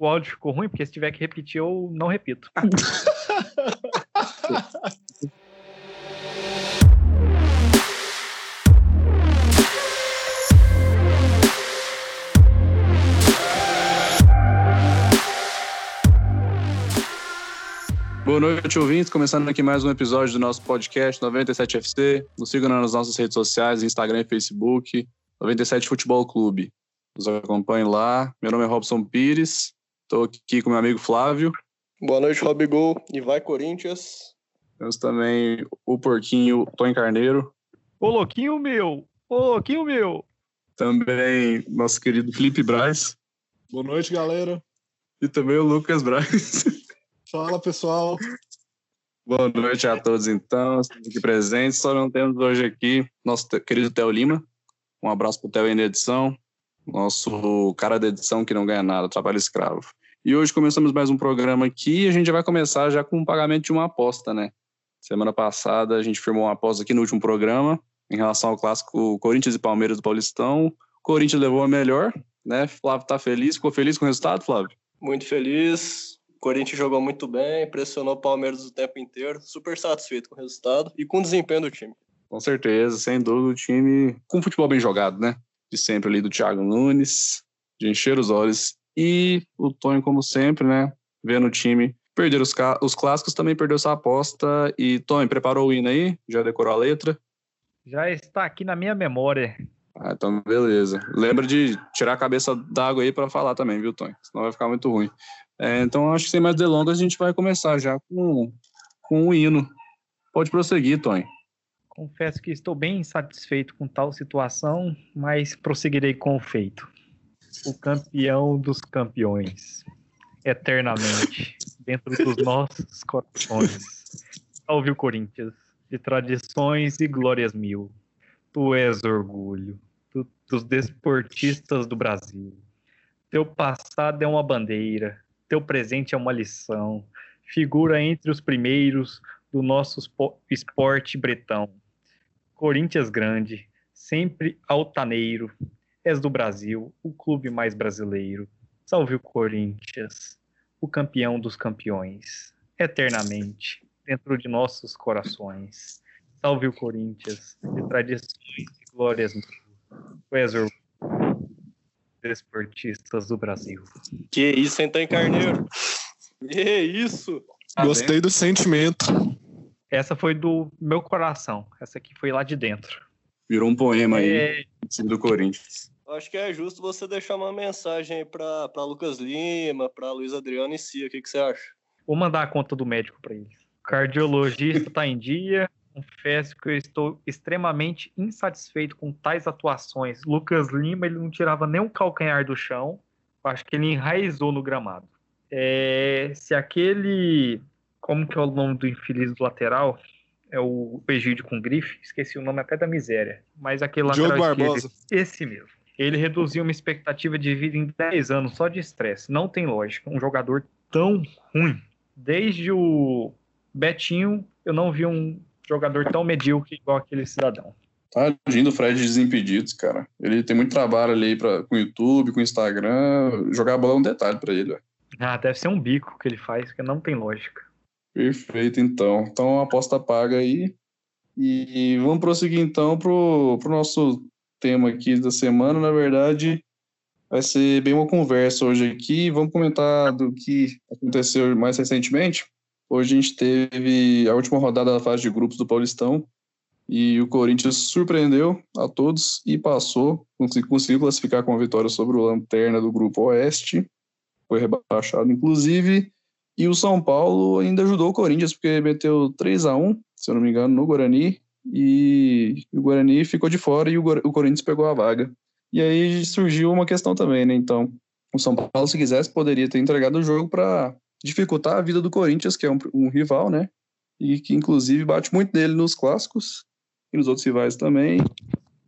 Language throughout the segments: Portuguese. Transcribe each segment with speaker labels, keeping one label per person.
Speaker 1: o áudio ficou ruim, porque se tiver que repetir, eu não repito.
Speaker 2: Boa noite, ouvintes. Começando aqui mais um episódio do nosso podcast 97FC. Nos sigam nas nossas redes sociais, Instagram e Facebook, 97 Futebol Clube. Nos acompanhe lá. Meu nome é Robson Pires. Estou aqui com meu amigo Flávio.
Speaker 3: Boa noite, Rob Gol. E vai, Corinthians.
Speaker 2: Temos também o porquinho Tony Carneiro.
Speaker 1: Ô, louquinho meu! Ô, louquinho meu!
Speaker 2: Também nosso querido Felipe Braz.
Speaker 4: Boa noite, galera.
Speaker 2: E também o Lucas Braz.
Speaker 4: Fala, pessoal.
Speaker 2: Boa noite a todos, então. Estamos aqui presentes. Só não temos hoje aqui nosso querido Theo Lima. Um abraço para o Theo aí na edição. Nosso cara da edição que não ganha nada, trabalho escravo. E hoje começamos mais um programa aqui e a gente já vai começar já com o pagamento de uma aposta, né? Semana passada a gente firmou uma aposta aqui no último programa em relação ao clássico Corinthians e Palmeiras do Paulistão. O Corinthians levou a melhor, né? Flávio tá feliz. Ficou feliz com o resultado, Flávio?
Speaker 3: Muito feliz. O Corinthians jogou muito bem, pressionou o Palmeiras o tempo inteiro, super satisfeito com o resultado e com o desempenho do time.
Speaker 2: Com certeza, sem dúvida, o time com futebol bem jogado, né? De sempre ali do Thiago Nunes, de encher os olhos. E o Tonho, como sempre, né? Vendo o time perder os, os clássicos, também perdeu sua aposta. E, Tonho, preparou o hino aí? Já decorou a letra?
Speaker 1: Já está aqui na minha memória.
Speaker 2: Ah, então beleza. Lembra de tirar a cabeça d'água aí para falar também, viu, Tonho? Senão vai ficar muito ruim. É, então, acho que sem mais delongas, a gente vai começar já com, com o hino. Pode prosseguir, Tony.
Speaker 1: Confesso que estou bem insatisfeito com tal situação, mas prosseguirei com o feito. O campeão dos campeões, eternamente, dentro dos nossos corações. Salve o Corinthians, de tradições e glórias mil. Tu és orgulho tu, dos desportistas do Brasil. Teu passado é uma bandeira, teu presente é uma lição. Figura entre os primeiros do nosso esporte bretão. Corinthians grande, sempre altaneiro. És do Brasil, o clube mais brasileiro. Salve o Corinthians, o campeão dos campeões, eternamente, dentro de nossos corações. Salve o Corinthians, de tradições e glórias Tu és desportistas do Brasil.
Speaker 3: Que isso, então, Carneiro? Que isso?
Speaker 4: Tá Gostei bem? do sentimento.
Speaker 1: Essa foi do meu coração. Essa aqui foi lá de dentro.
Speaker 2: Virou um poema é... aí, do Corinthians.
Speaker 3: Acho que é justo você deixar uma mensagem aí para Lucas Lima, para Luiz Adriano e Cia. O que, que você acha?
Speaker 1: Vou mandar a conta do médico para eles. Cardiologista está em dia, confesso que eu estou extremamente insatisfeito com tais atuações. Lucas Lima, ele não tirava nem um calcanhar do chão. Acho que ele enraizou no gramado. É, se aquele. Como que é o nome do infeliz do lateral? É o Egídio com grife, esqueci o nome até da miséria. Mas aquele
Speaker 4: Diogo
Speaker 1: lateral
Speaker 4: Barbosa.
Speaker 1: Esquerdo, esse mesmo. Ele reduziu uma expectativa de vida em 10 anos só de estresse. Não tem lógica. Um jogador tão ruim. Desde o Betinho, eu não vi um jogador tão medíocre igual aquele cidadão.
Speaker 2: Tadinho do Fred Desimpedidos, cara. Ele tem muito trabalho ali pra, com o YouTube, com o Instagram. Jogar a bola é um detalhe para ele. Véio.
Speaker 1: Ah, deve ser um bico que ele faz, que não tem lógica.
Speaker 2: Perfeito, então. Então, aposta paga aí. E vamos prosseguir, então, pro, pro nosso tema aqui da semana. Na verdade, vai ser bem uma conversa hoje aqui. Vamos comentar do que aconteceu mais recentemente. Hoje a gente teve a última rodada da fase de grupos do Paulistão e o Corinthians surpreendeu a todos e passou, conseguiu classificar com a vitória sobre o Lanterna do Grupo Oeste, foi rebaixado inclusive, e o São Paulo ainda ajudou o Corinthians porque meteu 3 a 1 se eu não me engano, no Guarani, e o Guarani ficou de fora e o, Corinthians pegou a vaga. E aí surgiu uma questão também, né? Então, o São Paulo, se quisesse, poderia ter entregado o jogo para dificultar a vida do Corinthians, que é um, um, rival, né? E que inclusive bate muito dele nos clássicos e nos outros rivais também.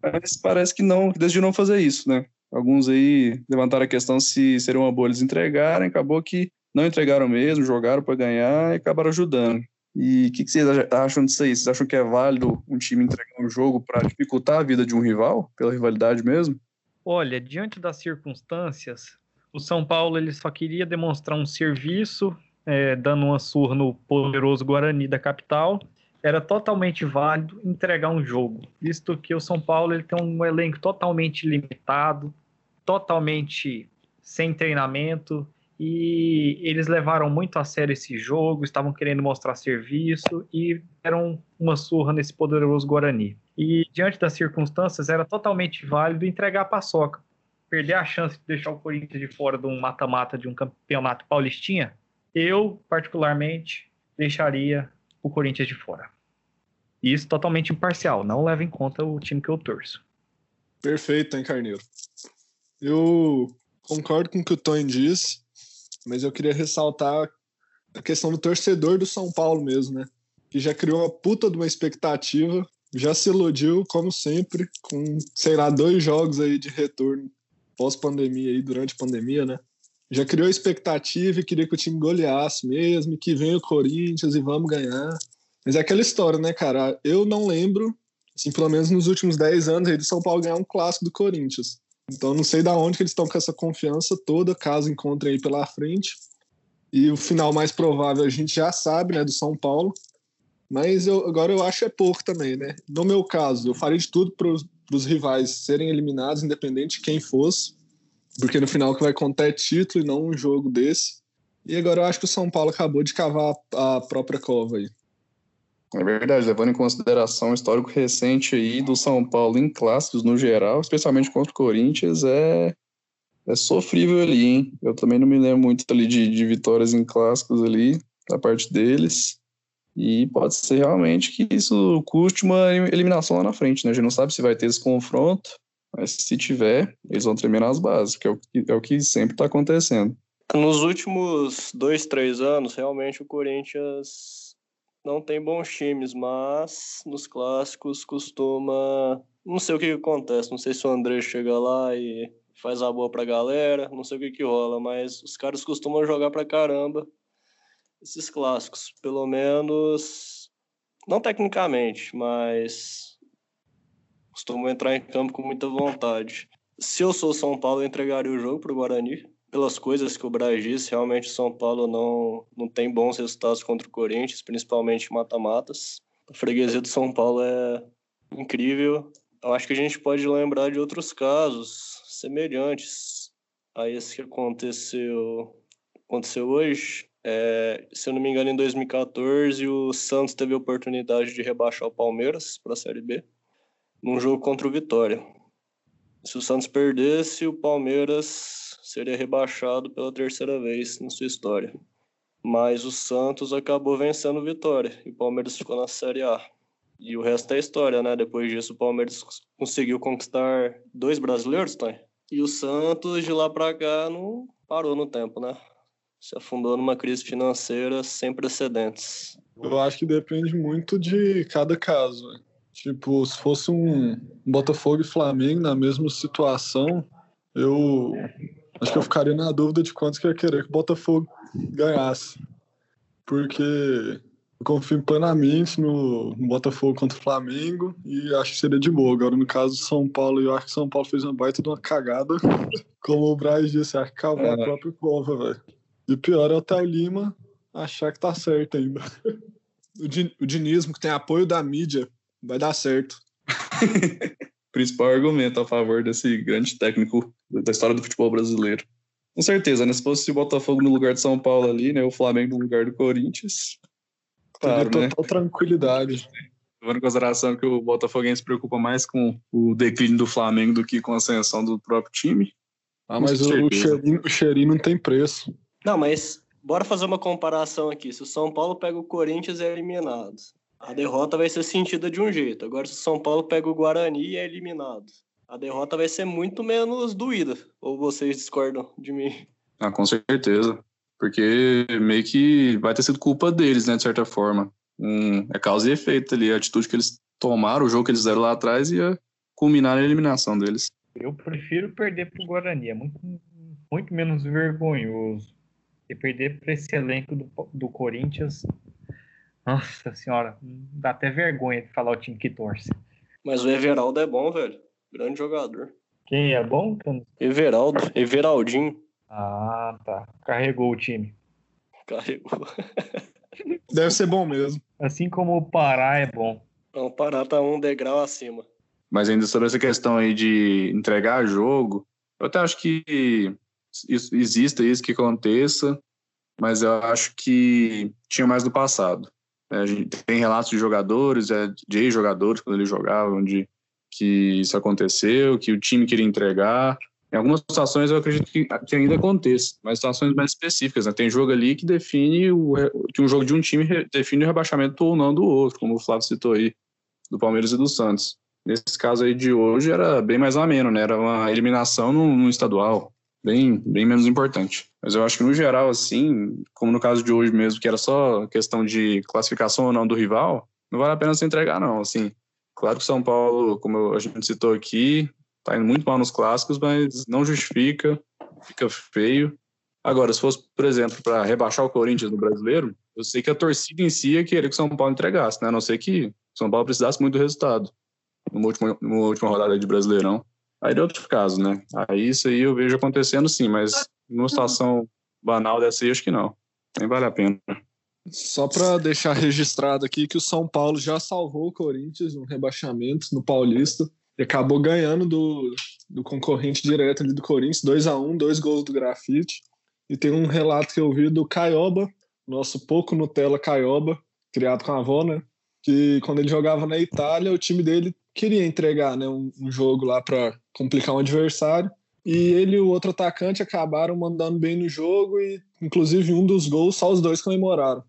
Speaker 2: Mas parece que não, decidiu não fazer isso, né? Alguns aí levantaram a questão se seria uma boa eles entregarem, acabou que não entregaram mesmo, jogaram para ganhar e acabaram ajudando. E o que, que, vocês acham disso aí? Vocês acham que é válido um time entregar um jogo para dificultar a vida de um rival, pela rivalidade mesmo?
Speaker 1: Olha, diante das circunstâncias, O São Paulo ele só queria demonstrar um serviço, é, dando uma surra no poderoso Guarani da capital. Era totalmente válido entregar um jogo, visto que o São Paulo ele tem um elenco totalmente limitado, totalmente sem treinamento, e eles levaram muito a sério esse jogo, estavam querendo mostrar serviço e deram uma surra nesse poderoso Guarani. E diante das circunstâncias, era totalmente válido entregar a paçoca. Perder a chance de deixar o Corinthians de fora de um mata-mata de um campeonato paulistinha, eu, particularmente, deixaria o Corinthians de fora. E isso totalmente imparcial, não leva em conta o time que eu torço.
Speaker 4: Perfeito, hein, Carneiro? Eu concordo com o que o Tony disse mas eu queria ressaltar a questão do torcedor do São Paulo mesmo, né? Que já criou uma puta de uma expectativa, já se iludiu, como sempre, com, sei lá, dois jogos aí de retorno pós-pandemia aí, durante a pandemia, né? Já criou expectativa e queria que o time goleasse mesmo, que venha o Corinthians e vamos ganhar. Mas é aquela história, né, cara? Eu não lembro, assim, pelo menos nos últimos 10 anos aí, do São Paulo ganhar um clássico do Corinthians. Então não sei da onde que eles estão com essa confiança toda, caso encontrem aí pela frente. E o final mais provável a gente já sabe, né, do São Paulo. Mas eu, agora eu acho é pouco também, né? No meu caso, eu faria de tudo para os rivais serem eliminados, independente de quem fosse, porque no final o que vai contar é título e não um jogo desse. E agora eu acho que o São Paulo acabou de cavar a própria cova aí.
Speaker 2: É verdade, levando em consideração o histórico recente aí do São Paulo em clássicos no geral, especialmente contra o Corinthians, é, é sofrível ali, hein? Eu também não me lembro muito ali de, de vitórias em clássicos ali, da parte deles. E pode ser realmente que isso custe uma eliminação lá na frente, né? A gente não sabe se vai ter esse confronto, mas se tiver, eles vão tremer nas bases, que é o que, é o que sempre está acontecendo.
Speaker 3: Nos últimos dois, três anos, realmente o Corinthians não tem bons times, mas nos clássicos costuma. Não sei o que, que acontece, não sei se o André chega lá e faz a boa pra galera, não sei o que, que rola, mas os caras costumam jogar pra caramba esses clássicos, pelo menos. Não tecnicamente, mas costumam entrar em campo com muita vontade. Se eu sou São Paulo, eu entregaria o jogo pro Guarani pelas coisas que o Braz disse, realmente o São Paulo não, não tem bons resultados contra o Corinthians, principalmente mata-matas. A freguesia do São Paulo é incrível. Eu acho que a gente pode lembrar de outros casos semelhantes a esse que aconteceu, aconteceu hoje. É, se eu não me engano, em 2014, o Santos teve a oportunidade de rebaixar o Palmeiras para a Série B num jogo contra o Vitória. Se o Santos perdesse, o Palmeiras seria rebaixado pela terceira vez na sua história. Mas o Santos acabou vencendo o Vitória e o Palmeiras ficou na Série A. E o resto é história, né? Depois disso, o Palmeiras conseguiu conquistar dois brasileiros, tá? E o Santos, de lá para cá, não parou no tempo, né? Se afundou numa crise financeira sem precedentes.
Speaker 4: Eu acho que depende muito de cada caso. Né? Tipo, se fosse um Botafogo e Flamengo na mesma situação, eu Acho que eu ficaria na dúvida de quantos que eu ia querer que o Botafogo ganhasse. Porque eu confio plenamente no, no, Botafogo contra o Flamengo e acho que seria de boa. Agora, no caso do São Paulo, eu acho que o São Paulo fez uma baita de uma cagada. Como o Braz disse, acho que cavou é. a própria cova, velho. E pior é o Théo Lima achar que tá certo ainda. O, din o dinismo, que tem apoio da mídia, vai dar certo.
Speaker 2: principal argumento a favor desse grande técnico da história do futebol brasileiro. Com certeza, né? Se fosse o Botafogo no lugar de São Paulo ali, né? O Flamengo no lugar do Corinthians.
Speaker 4: Claro, Teria né? total tranquilidade.
Speaker 2: Levando em consideração que o Botafoguense se preocupa mais com o declínio do Flamengo do que com a ascensão do próprio time.
Speaker 4: Ah, mas o cheirinho, o cheirinho não tem preço.
Speaker 3: Não, mas bora fazer uma comparação aqui. Se o São Paulo pega o Corinthians, é eliminado a derrota vai ser sentida de um jeito. Agora, se o São Paulo pega o Guarani e é eliminado, a derrota vai ser muito menos doída. Ou vocês discordam de mim?
Speaker 2: Ah, com certeza. Porque meio que vai ter sido culpa deles, né, de certa forma. Hum, é causa e efeito ali. A atitude que eles tomaram, o jogo que eles fizeram lá atrás ia culminar na eliminação deles.
Speaker 1: Eu prefiro perder pro Guarani. É muito, muito menos vergonhoso. E perder para esse elenco do, do Corinthians nossa senhora, dá até vergonha de falar o time que torce.
Speaker 3: Mas o Everaldo é bom, velho. Grande jogador.
Speaker 1: Quem é bom?
Speaker 3: Everaldo, Everaldinho.
Speaker 1: Ah, tá. Carregou o time.
Speaker 3: Carregou.
Speaker 4: Deve ser bom mesmo.
Speaker 1: Assim como o Pará é bom.
Speaker 3: Não, o Pará tá um degrau acima.
Speaker 2: Mas ainda sobre essa questão aí de entregar jogo, eu até acho que isso, exista isso que aconteça, mas eu acho que tinha mais do passado. É, a gente tem relatos de jogadores, é, de ex-jogadores, quando eles jogavam, de que isso aconteceu, que o time queria entregar. Em algumas situações eu acredito que, que ainda aconteça, mas situações mais específicas. Né? Tem jogo ali que define o, que um jogo de um time define o rebaixamento ou não do outro, como o Flávio citou aí, do Palmeiras e do Santos. Nesse caso aí de hoje era bem mais ameno, né? Era uma eliminação no, no, estadual, bem, bem menos importante. Mas eu acho que no geral, assim, como no caso de hoje mesmo, que era só questão de classificação ou não do rival, não vale a pena se entregar, não. Assim, claro que o São Paulo, como a gente citou aqui, tá indo muito mal nos clássicos, mas não justifica, fica feio. Agora, se fosse, por exemplo, para rebaixar o Corinthians no brasileiro, eu sei que a torcida em si ia que o São Paulo entregasse, né? A não ser que o São Paulo precisasse muito do resultado numa última, numa última rodada de Brasileirão. Aí é outro caso, né? Aí isso aí eu vejo acontecendo sim, mas numa situação banal dessa aí, acho que não. Nem vale a pena.
Speaker 4: Só para deixar registrado aqui que o São Paulo já salvou o Corinthians no rebaixamento no Paulista e acabou ganhando do, do concorrente direto ali do Corinthians, 2 a 1 um, dois gols do Grafite. E tem um relato que eu vi do Caioba, nosso pouco Nutella Caioba, criado com a avó, né? Que quando ele jogava na Itália, o time dele queria entregar né, um, um jogo lá para complicar um adversário. E ele e o outro atacante acabaram mandando bem no jogo e, inclusive, um dos gols, só os dois comemoraram.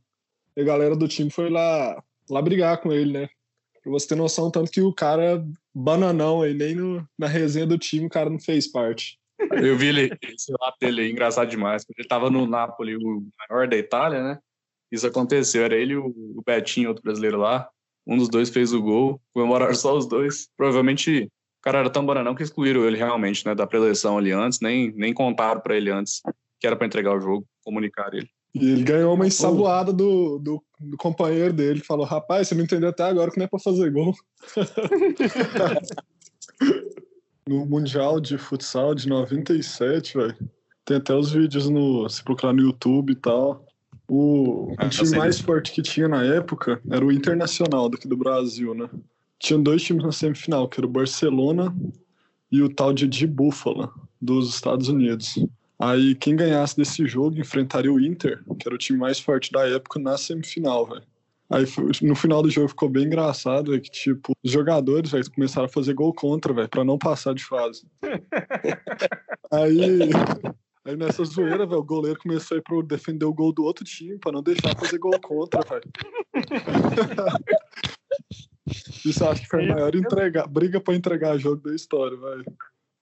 Speaker 4: E a galera do time foi lá, lá brigar com ele, né? Pra você ter noção, tanto que o cara, bananão aí, nem no, na resenha do time o cara não fez parte.
Speaker 2: Eu vi ele, esse lado dele aí, engraçado demais. Ele tava no Napoli, o maior da Itália, né? Isso aconteceu, era ele e o Betinho, outro brasileiro lá. Um dos dois fez o gol, comemoraram só os dois. Provavelmente o cara era tão bananão que excluíram ele realmente, né, da preleção ali antes, nem, nem contaram para ele antes que era para entregar o jogo, comunicar ele.
Speaker 4: E ele ganhou uma ensaboada do, do, do, companheiro dele, que falou: Rapaz, você não entendeu até agora que não é pra fazer gol. no Mundial de Futsal de 97, velho, tem até os vídeos no. Se procurar no YouTube e tal. O, ah, o time mais forte que tinha na época era o Internacional daqui do Brasil, né? Tinha dois times na semifinal, que era o Barcelona e o tal de de Buffalo, dos Estados Unidos. Aí quem ganhasse desse jogo enfrentaria o Inter, que era o time mais forte da época, na semifinal, velho. Aí no final do jogo ficou bem engraçado, véio, que tipo, os jogadores véio, começaram a fazer gol contra, velho, pra não passar de fase. aí, aí nessa zoeira, velho, o goleiro começou a ir pro defender o gol do outro time pra não deixar fazer gol contra, velho. Isso acho que foi a maior entrega, briga pra entregar jogo da história, velho.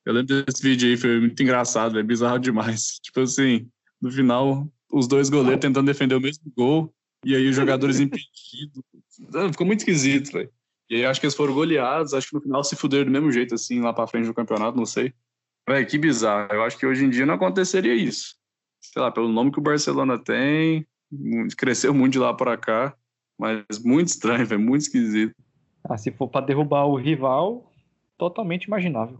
Speaker 2: Eu lembro desse vídeo aí, foi muito engraçado, é bizarro demais. Tipo assim, no final, os dois goleiros tentando defender o mesmo gol, e aí os jogadores impedidos. Ficou muito esquisito, velho. E aí acho que eles foram goleados, acho que no final se fuderam do mesmo jeito, assim, lá pra frente do campeonato, não sei. Velho, que bizarro. Eu acho que hoje em dia não aconteceria isso. Sei lá, pelo nome que o Barcelona tem, cresceu muito de lá para cá, mas muito estranho, velho, muito esquisito.
Speaker 1: Ah, se for para derrubar o rival, totalmente imaginável.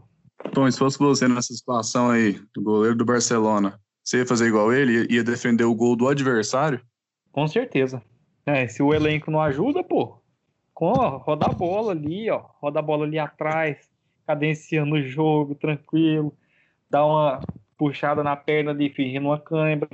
Speaker 2: Tom, se fosse você nessa situação aí, do goleiro do Barcelona, você ia fazer igual ele? Ia defender o gol do adversário?
Speaker 1: Com certeza. É, se o elenco não ajuda, pô, com, roda a bola ali, ó, roda a bola ali atrás, cadenciando o jogo, tranquilo, dá uma puxada na perna de fingindo uma câimbra.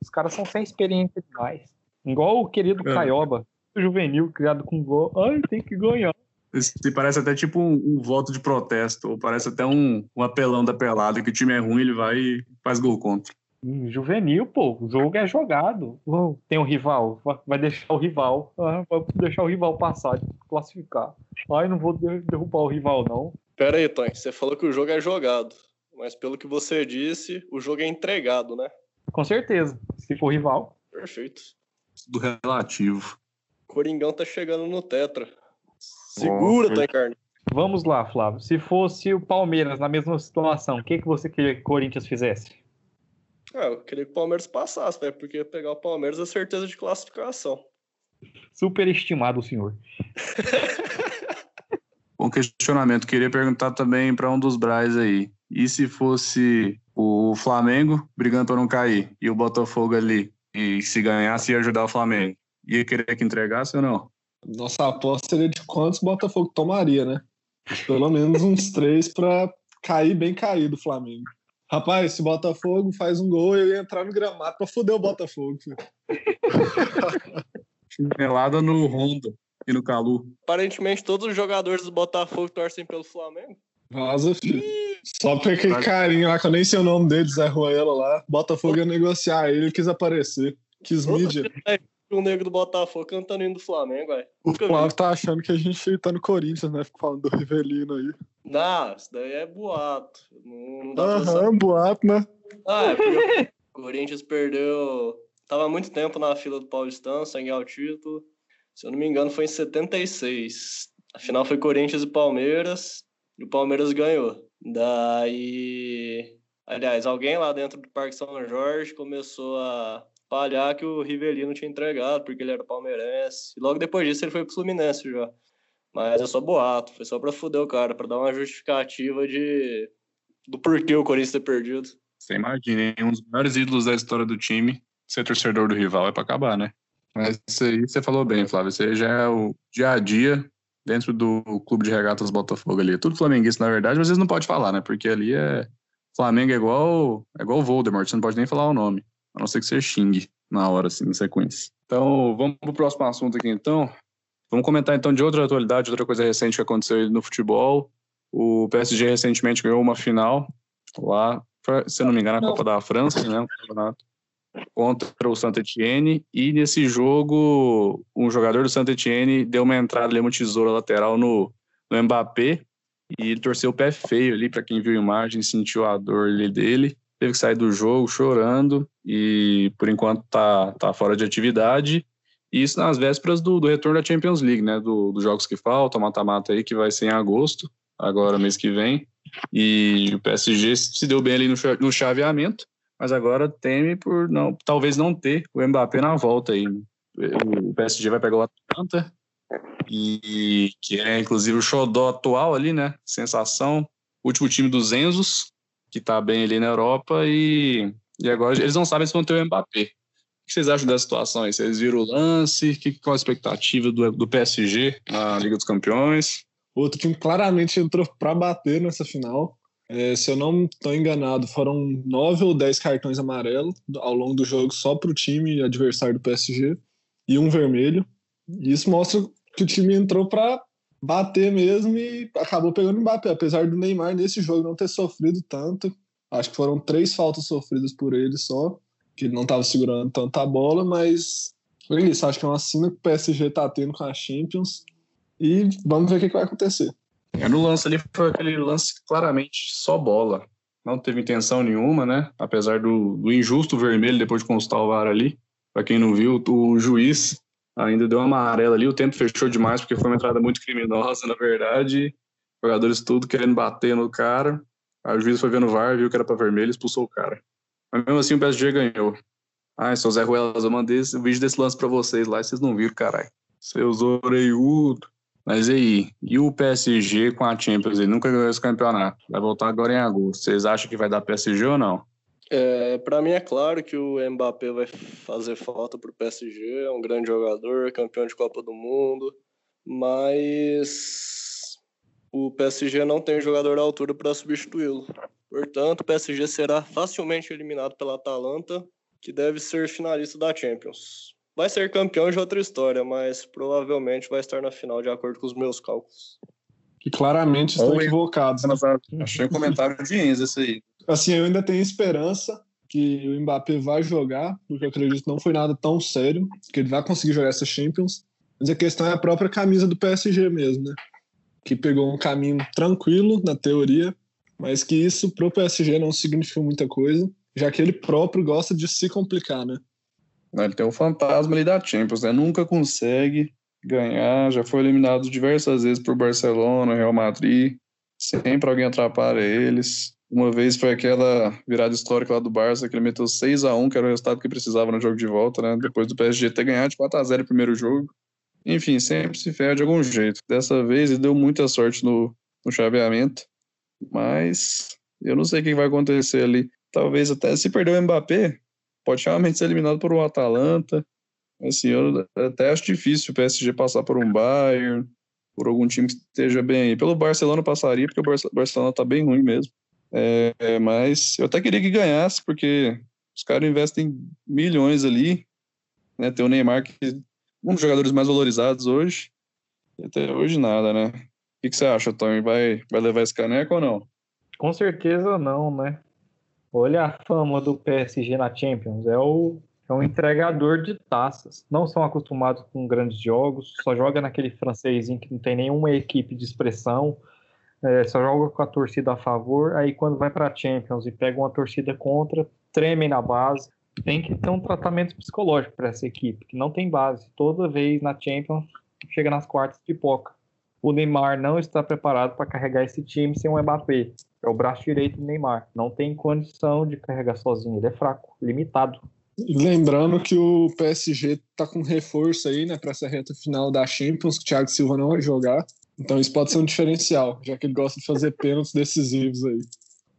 Speaker 1: Os caras são sem experiência demais. Igual o querido é. Caioba, juvenil, criado com gol. Ai, tem que ganhar.
Speaker 2: Esse parece até tipo um, um, voto de protesto, ou parece até um, um apelão da pelada, que o time é ruim, ele vai e faz gol contra.
Speaker 1: Hum, juvenil, pô, o jogo é jogado. Tem um rival, vai deixar o rival, ah, vai deixar o rival passar, classificar. Ai, não vou derrubar o rival, não.
Speaker 3: Pera aí, Tony, você falou que o jogo é jogado, mas pelo que você disse, o jogo é entregado, né?
Speaker 1: Com certeza, se for rival.
Speaker 3: Perfeito.
Speaker 2: Do relativo.
Speaker 3: Coringão tá chegando no Tetra. Segura, Tony Carne.
Speaker 1: Vamos lá, Flávio. Se fosse o Palmeiras na mesma situação, o que, que você queria que o Corinthians fizesse?
Speaker 3: Ah, eu queria que o Palmeiras passasse, né? porque pegar o Palmeiras é certeza de classificação.
Speaker 1: Superestimado o senhor.
Speaker 2: Bom questionamento. Queria perguntar também para um dos Braz aí. E se fosse o o Flamengo brigando para não cair e o Botafogo ali, e se ganhasse ia ajudar o Flamengo, ia querer que entregasse ou não?
Speaker 4: Nossa aposta seria de quantos Botafogo tomaria, né? Pelo menos uns três para cair bem caído o Flamengo. Rapaz, se o Botafogo faz um gol, eu ia entrar no gramado pra foder o Botafogo.
Speaker 2: Chinelada no Honda e no Calu.
Speaker 3: Aparentemente, todos os jogadores do Botafogo torcem pelo Flamengo.
Speaker 4: Vaza, filho. Só pra aquele carinha lá, que eu nem sei o nome dele, Zé Ruela lá. Botafogo ia negociar ele, ele quis aparecer. Quis mídia.
Speaker 3: O negro do Botafogo cantando hino do Flamengo, velho.
Speaker 4: O Flávio tá achando que a gente tá no Corinthians, né? Fica falando do Rivelino aí.
Speaker 3: Não, isso daí é boato. Não, não
Speaker 4: Aham, boato, né?
Speaker 3: Ah, é o Corinthians perdeu. Tava muito tempo na fila do Paulistão, sem ganhar o título. Se eu não me engano, foi em 76. A final foi Corinthians e Palmeiras. E o Palmeiras ganhou. Daí. Aliás, alguém lá dentro do Parque São Jorge começou a falhar que o Rivelino tinha entregado, porque ele era palmeirense. E logo depois disso ele foi pro Fluminense já. Mas é só boato, foi só pra fuder o cara, pra dar uma justificativa de do porquê o Corinthians ter perdido.
Speaker 2: Você imagina, um dos maiores ídolos da história do time, ser torcedor do rival é pra acabar, né? Mas isso aí você falou bem, Flávio. Isso aí já é o dia a dia dentro do clube de regatas Botafogo ali. É tudo flamenguista, na verdade, mas vocês não podem falar, né? Porque ali é. Flamengo é igual, é igual Voldemort, você não pode nem falar o nome. A não ser que você xingue na hora, assim, em sequência. Então, vamos pro próximo assunto aqui, então. Vamos comentar, então, de outra atualidade, outra coisa recente que aconteceu no futebol. O PSG recentemente ganhou uma final lá, se não me engano, a Copa da França, né? Campeonato contra o Saint Etienne e nesse jogo um jogador do Saint Etienne deu uma entrada ali, uma tesoura lateral no, no Mbappé e ele torceu o pé feio ali, para quem viu a imagem, sentiu a dor ali dele teve que sair do jogo chorando e por enquanto tá, tá fora de atividade. E isso nas vésperas do, do retorno da Champions League, né? Do, dos jogos que faltam, mata-mata aí, que vai ser em agosto, agora mês que vem. E o PSG se deu bem ali no, no chaveamento, mas agora teme por não, talvez não ter o Mbappé na volta aí. O PSG vai pegar o Atlanta, e que é inclusive o xodó atual ali, né? Sensação. Último time dos Enzos, que está bem ali na Europa e, e agora eles não sabem se vão ter o Mbappé. O que vocês acham dessa situação aí? Vocês viram o lance? Que, qual a expectativa do, do PSG na Liga dos Campeões?
Speaker 4: Outro time claramente entrou para bater nessa final. É, se eu não estou enganado, foram nove ou dez cartões amarelos ao longo do jogo só para o time adversário do PSG e um vermelho. E isso mostra que o time entrou para bater mesmo e acabou pegando o Mbappé, apesar do Neymar nesse jogo não ter sofrido tanto. Acho que foram três faltas sofridas por ele só, que ele não estava segurando tanta bola, mas foi isso. Acho que é uma cena que o PSG está tendo com a Champions e vamos ver o que, que vai acontecer.
Speaker 2: É, no lance ali foi aquele lance claramente só bola. Não teve intenção nenhuma, né? Apesar do, do injusto vermelho depois de consultar o VAR ali. Para quem não viu, o juiz ainda deu uma amarela ali, o tempo fechou demais, porque foi uma entrada muito criminosa, na verdade. Jogadores tudo querendo bater no cara. O juiz foi vendo o VAR, viu que era para vermelho, expulsou o cara. Mas mesmo assim o PSG ganhou. Ai, seu Zé Ruelas, eu mandei o vídeo desse lance para vocês lá e vocês não viram, caralho. Seus oreiudos. Mas aí, e o PSG com a Champions? Ele nunca ganhou esse campeonato. Vai voltar agora em agosto. Vocês acham que vai dar PSG ou não?
Speaker 3: É, para mim é claro que o Mbappé vai fazer falta para o PSG, é um grande jogador, campeão de Copa do Mundo, mas o PSG não tem jogador à altura para substituí-lo. Portanto, o PSG será facilmente eliminado pela Atalanta, que deve ser finalista da Champions. Vai ser campeão de outra história, mas provavelmente vai estar na final, de acordo com os meus cálculos.
Speaker 4: Que claramente estão Oi. equivocados. Né?
Speaker 2: Achei um comentário de Enzo esse aí.
Speaker 4: Assim, eu ainda tenho esperança que o Mbappé vai jogar, porque eu acredito que não foi nada tão sério, que ele vai conseguir jogar essa Champions. Mas a questão é a própria camisa do PSG mesmo, né? Que pegou um caminho tranquilo, na teoria, mas que isso pro PSG não significa muita coisa, já que ele próprio gosta de se complicar, né?
Speaker 2: Ele tem o fantasma ali da Champions, né? Nunca consegue ganhar, já foi eliminado diversas vezes por Barcelona, Real Madrid, sempre alguém atrapalha eles. Uma vez foi aquela virada histórica lá do Barça, que ele meteu 6 a 1 que era o resultado que precisava no jogo de volta, né? Depois do PSG ter ganhado de 4 a 0 o primeiro jogo. Enfim, sempre se ferra de algum jeito. Dessa vez ele deu muita sorte no, no chaveamento, mas eu não sei o que vai acontecer ali. talvez até se perder o Mbappé, pode realmente ser eliminado por um Atalanta. Assim, eu até acho difícil o PSG passar por um Bayern, por algum time que esteja bem aí. Pelo Barcelona passaria, porque o Barcelona tá bem ruim mesmo. É, mas eu até queria que ganhasse, porque os caras investem milhões ali. Né? Tem o Neymar, que é um dos jogadores mais valorizados hoje. E até hoje nada, né? O que, que você acha, Tony? Vai, vai levar esse caneco ou não?
Speaker 1: Com certeza não, né? Olha a fama do PSG na Champions. É o é um entregador de taças. Não são acostumados com grandes jogos, só joga naquele francesinho que não tem nenhuma equipe de expressão, é, só joga com a torcida a favor. Aí quando vai para Champions e pega uma torcida contra, tremem na base. Tem que ter um tratamento psicológico para essa equipe, que não tem base. Toda vez na Champions chega nas quartas pipoca. O Neymar não está preparado para carregar esse time sem um Mbappé. É o braço direito do Neymar. Não tem condição de carregar sozinho. Ele é fraco, limitado.
Speaker 4: Lembrando que o PSG tá com reforço aí, né, para essa reta final da Champions, que o Thiago Silva não vai jogar. Então isso pode ser um diferencial, já que ele gosta de fazer pênaltis decisivos aí.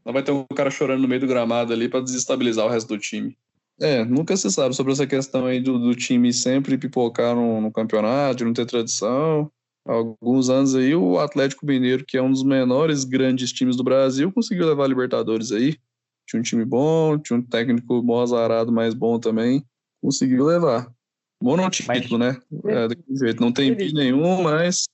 Speaker 2: Não vai ter um cara chorando no meio do gramado ali para desestabilizar o resto do time. É, nunca se sabe sobre essa questão aí do, do time sempre pipocar no, no campeonato, não ter tradição. Há alguns anos aí, o Atlético Mineiro, que é um dos menores grandes times do Brasil, conseguiu levar a Libertadores aí tinha um time bom, tinha um técnico bom azarado, mais bom também, conseguiu levar. Monotítulo, mas... né? É, daquele jeito. Não tem pi nenhum, mas,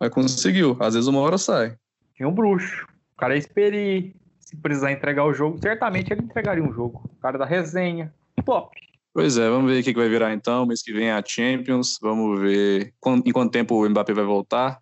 Speaker 2: mas conseguiu. Às vezes uma hora sai.
Speaker 1: Tinha um bruxo. O cara experi. Se precisar entregar o jogo, certamente ele entregaria um jogo. O cara da resenha. Top.
Speaker 2: Pois é, vamos ver o que vai virar então. Mês que vem é a Champions. Vamos ver em quanto tempo o Mbappé vai voltar.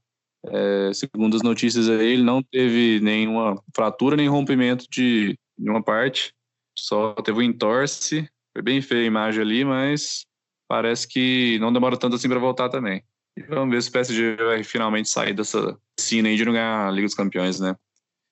Speaker 2: É, segundo as notícias aí, ele não teve nenhuma fratura nem rompimento de em uma parte. Só teve um entorse. Foi bem feia a imagem ali, mas parece que não demora tanto assim para voltar também. E vamos ver se o PSG vai finalmente sair dessa cena aí de não ganhar a Liga dos Campeões, né?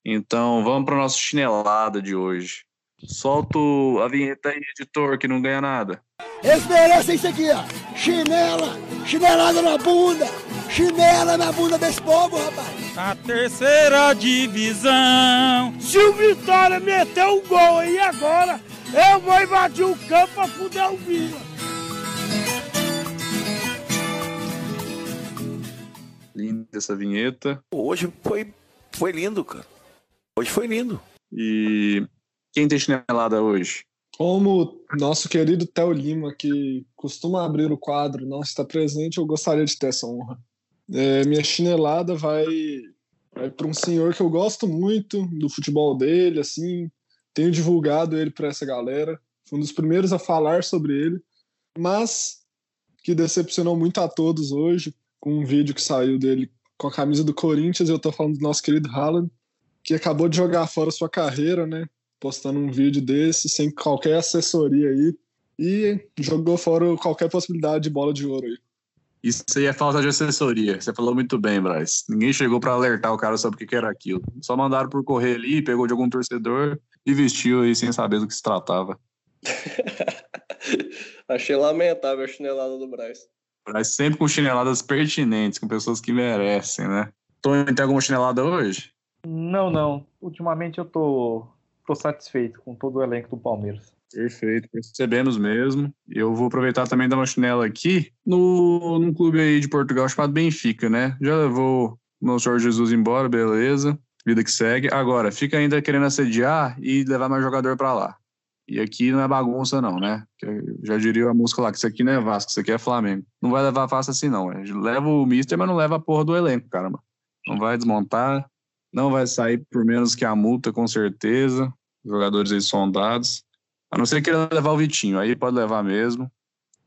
Speaker 2: Então vamos para o nosso chinelada de hoje. Solta a vinheta aí, editor, que não ganha nada.
Speaker 5: Eles merecem isso aqui, ó. Chinela, chinelada na bunda, chinela na bunda desse povo, rapaz.
Speaker 6: A terceira divisão.
Speaker 5: Se o Vitória meter um gol aí agora, eu vou invadir o campo pra fuder o Vila.
Speaker 2: Linda essa vinheta.
Speaker 7: Hoje foi, foi lindo, cara. Hoje foi lindo.
Speaker 2: E quem tem chinelada hoje?
Speaker 4: Como nosso querido Theo Lima, que costuma abrir o quadro, não está presente, eu gostaria de ter essa honra. É, minha chinelada vai, vai para um senhor que eu gosto muito do futebol dele, assim, tenho divulgado ele para essa galera, fui um dos primeiros a falar sobre ele, mas que decepcionou muito a todos hoje, com um vídeo que saiu dele com a camisa do Corinthians, eu tô falando do nosso querido Haaland, que acabou de jogar fora sua carreira, né? postando um vídeo desse sem qualquer assessoria aí e jogou fora qualquer possibilidade de bola de ouro aí.
Speaker 2: Isso aí é falta de assessoria. Você falou muito bem, Braz. Ninguém chegou para alertar o cara sobre o que era aquilo. Só mandaram por correr ali, pegou de algum torcedor e vestiu aí sem saber do que se tratava.
Speaker 3: Achei lamentável a chinelada do Braz.
Speaker 2: Braz sempre com chineladas pertinentes, com pessoas que merecem, né? Tony, tem alguma chinelada hoje?
Speaker 1: Não, não. Ultimamente eu tô estou satisfeito com todo o elenco do Palmeiras.
Speaker 2: Perfeito, percebemos mesmo. Eu vou aproveitar também dar uma chinela aqui no, num clube aí de Portugal chamado Benfica, né? Já levou o nosso Jorge Jesus embora, beleza. Vida que segue. Agora, fica ainda querendo assediar e levar mais jogador para lá. E aqui não é bagunça, não, né? Já diria a música lá, que isso aqui não é Vasco, isso aqui é Flamengo. Não vai levar fácil assim, não. Leva o Mister, mas não leva a porra do elenco, caramba. Não vai desmontar, não vai sair por menos que a multa, com certeza. Jogadores aí sondados. A não ser que ele levar o Vitinho, aí pode levar mesmo.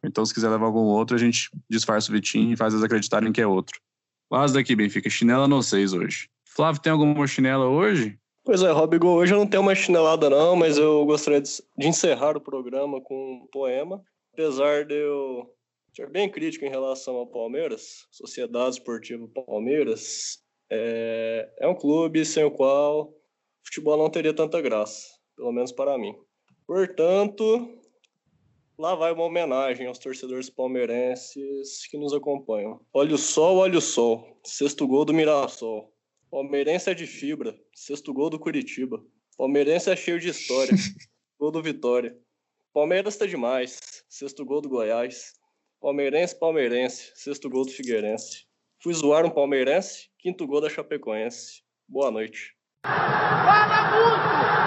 Speaker 2: Então, se quiser levar algum outro, a gente disfarça o Vitinho e faz eles acreditarem que é outro. Mas daqui, Benfica, chinela no seis hoje. Flávio, tem alguma chinela hoje?
Speaker 3: Pois é, Robigo, hoje eu não tenho uma chinelada não, mas eu gostaria de, de encerrar o programa com um poema. Apesar de eu ser bem crítico em relação ao Palmeiras, Sociedade Esportiva Palmeiras, é, é um clube sem o qual o futebol não teria tanta graça, pelo menos para mim. Portanto, lá vai uma homenagem aos torcedores palmeirenses que nos acompanham. Olha o sol, olha o sol. Sexto gol do Mirassol. Palmeirense é de fibra. Sexto gol do Curitiba. Palmeirense é cheio de história. gol do Vitória. Palmeiras tá demais. Sexto gol do Goiás. Palmeirense, palmeirense. Sexto gol do Figueirense. Fui zoar um palmeirense. Quinto gol da Chapecoense. Boa noite.
Speaker 8: Fala,